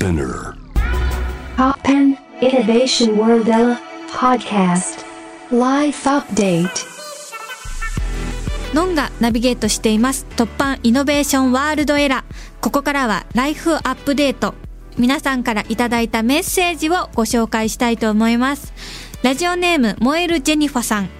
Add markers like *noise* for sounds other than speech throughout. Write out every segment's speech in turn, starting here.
Spinner. Poppen Innovation World Podcast. Life Update. ノンがナビゲートしています。突破イノベーションワールドエラーここからはライフアップデート皆さんからいただいたメッセージをご紹介したいと思います。ラジオネーム燃えるジェニファさん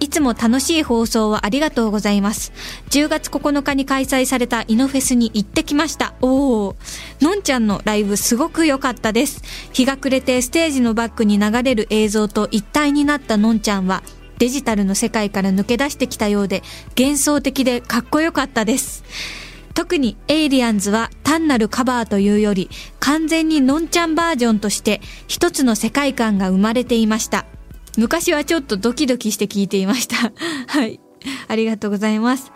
いつも楽しい放送をありがとうございます。10月9日に開催されたイノフェスに行ってきました。おお、のんちゃんのライブすごく良かったです。日が暮れてステージのバックに流れる映像と一体になったのんちゃんは、デジタルの世界から抜け出してきたようで、幻想的でかっこよかったです。特にエイリアンズは単なるカバーというより完全にのんちゃんバージョンとして一つの世界観が生まれていました。昔はちょっとドキドキして聞いていました。*laughs* はい。ありがとうございます。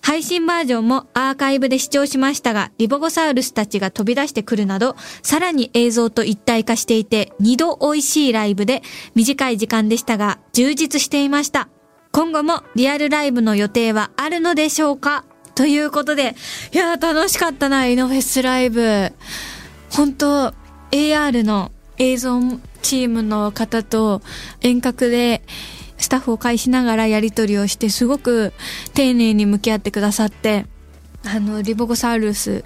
配信バージョンもアーカイブで視聴しましたが、リボゴサウルスたちが飛び出してくるなど、さらに映像と一体化していて、二度美味しいライブで、短い時間でしたが、充実していました。今後もリアルライブの予定はあるのでしょうか？ということで、いやー楽しかったな、イノフェスライブ。本当 AR の映像チームの方と遠隔でスタッフを介しながらやり取りをしてすごく丁寧に向き合ってくださってあのリボゴサウルス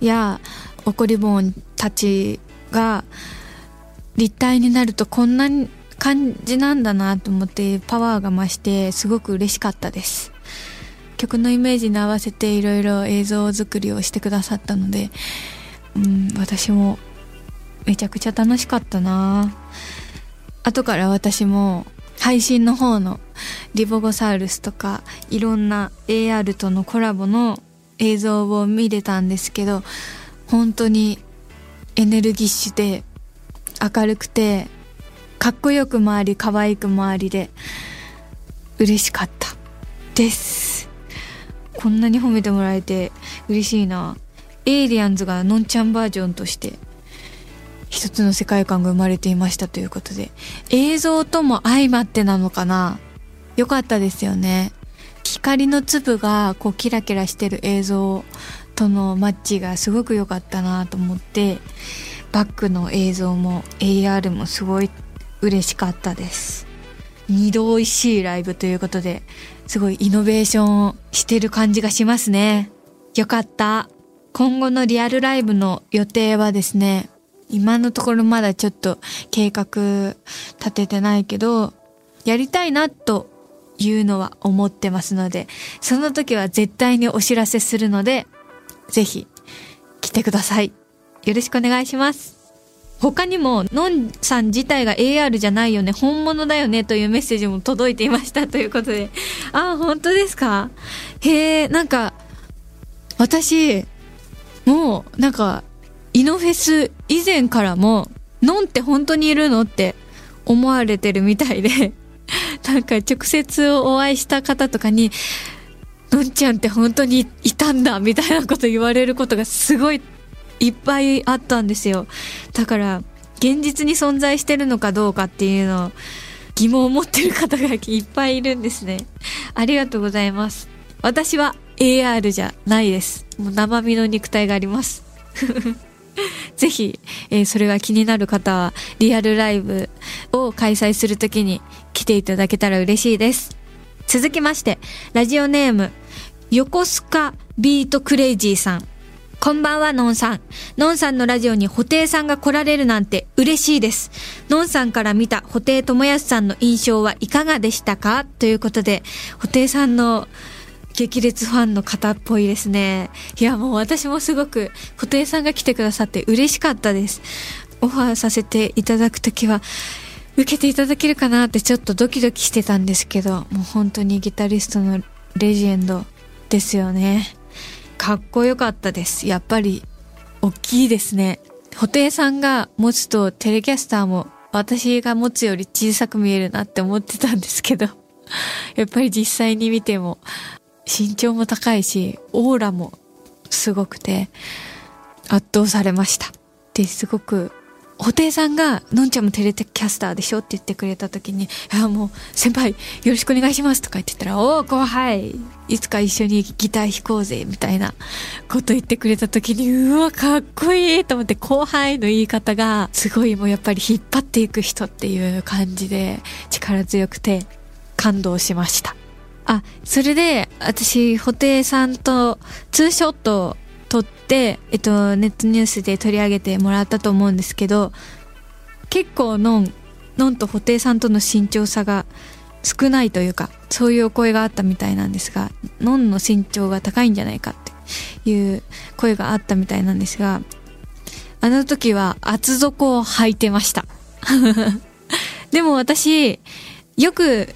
やオコリボンたちが立体になるとこんな感じなんだなと思ってパワーが増してすごく嬉しかったです。曲のイメージに合わせていろいろ映像作りをしてくださったので、うん、私もめちゃくちゃ楽しかったな。後から私も配信の方のリボゴサウルスとかいろんな AR とのコラボの映像を見れたんですけど本当にエネルギッシュで明るくてかっこよくもあり可愛くもありで嬉しかった。です。こんなに褒めてもらえて嬉しいな。エイリアンズがのんちゃんバージョンとして一つの世界観が生まれていましたということで映像とも相まってなのかな？よかったですよね。光の粒がこうキラキラしてる映像とのマッチがすごく良かったなと思ってバックの映像も AR もすごい嬉しかったです。二度美味しいライブということですごいイノベーションしてる感じがしますね。よかった。今後のリアルライブの予定はですね今のところまだちょっと計画立ててないけど、やりたいなというのは思ってますので、その時は絶対にお知らせするので、ぜひ来てください。よろしくお願いします。他にも、のんさん自体が AR じゃないよね、本物だよねというメッセージも届いていましたということで。あ、本当ですか？へえ、なんか、私、もう、なんか、イノフェス以前からも、ノンって本当にいるのって思われてるみたいで、*laughs* なんか直接お会いした方とかに、のんちゃんって本当にいたんだみたいなこと言われることがすごいいっぱいあったんですよ。だから、現実に存在してるのかどうかっていうのを疑問を持ってる方がいっぱいいるんですね。ありがとうございます。私は AR じゃないです。もう生身の肉体があります。*laughs* *laughs* ぜひ、えーそれが気になる方は、リアルライブを開催するときに来ていただけたら嬉しいです。続きまして、ラジオネーム、横須賀ビートクレイジーさん。こんばんは、のんさん。のんさんのラジオに布袋さんが来られるなんて嬉しいです。のんさんから見た布袋智康さんの印象はいかがでしたか？ということで、布袋さんの激烈ファンの方っぽいですね。いや、もう私もすごく、布袋さんが来てくださって嬉しかったです。オファーさせていただくときは、受けていただけるかなってちょっとドキドキしてたんですけど、もう本当にギタリストのレジェンドですよね。かっこよかったです。やっぱり、大きいですね。布袋さんが持つとテレキャスターも私が持つより小さく見えるなって思ってたんですけど、やっぱり実際に見ても身長も高いし、オーラもすごくて、圧倒されました。で、すごく布袋さんが、のんちゃんもテレキャスターでしょって言ってくれた時に、いや、もう、先輩、よろしくお願いしますとか言ってたら、おお、後輩、いつか一緒にギター弾こうぜ、みたいなこと言ってくれた時に、うわ、かっこいいと思って、後輩の言い方が、すごいもうやっぱり引っ張っていく人っていう感じで、力強くて、感動しました。あ、それで、私、布袋さんとツーショット撮って、えっと、ネットニュースで取り上げてもらったと思うんですけど、結構のん、のんと布袋さんとの身長差が少ないというか、そういうお声があったみたいなんですが、のんの身長が高いんじゃないかっていう声があったみたいなんですが、あの時は厚底を履いてました。*laughs* でも私、よく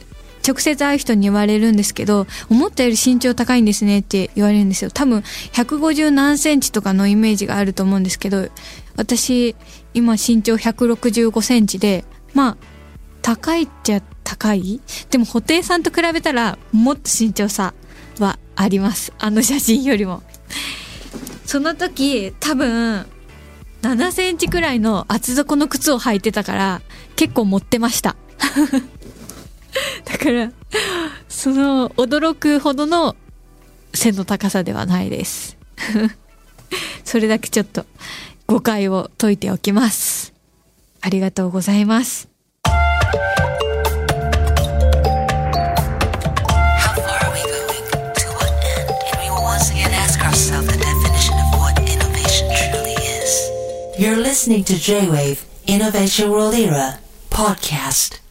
直接会う人に言われるんですけど、思ったより身長高いんですねって言われるんですよ。多分、150何センチとかのイメージがあると思うんですけど、私、今身長165センチで、まあ、高いっちゃ高い？でも、布袋さんと比べたら、もっと身長差はあります。あの写真よりも。その時、多分、7センチくらいの厚底の靴を履いてたから、結構持ってました。だから、その驚くほどの背の高さではないです。*laughs* それだけちょっと誤解を解いておきます。ありがとうございます。You're listening to J-Wave Innovation World Era podcast.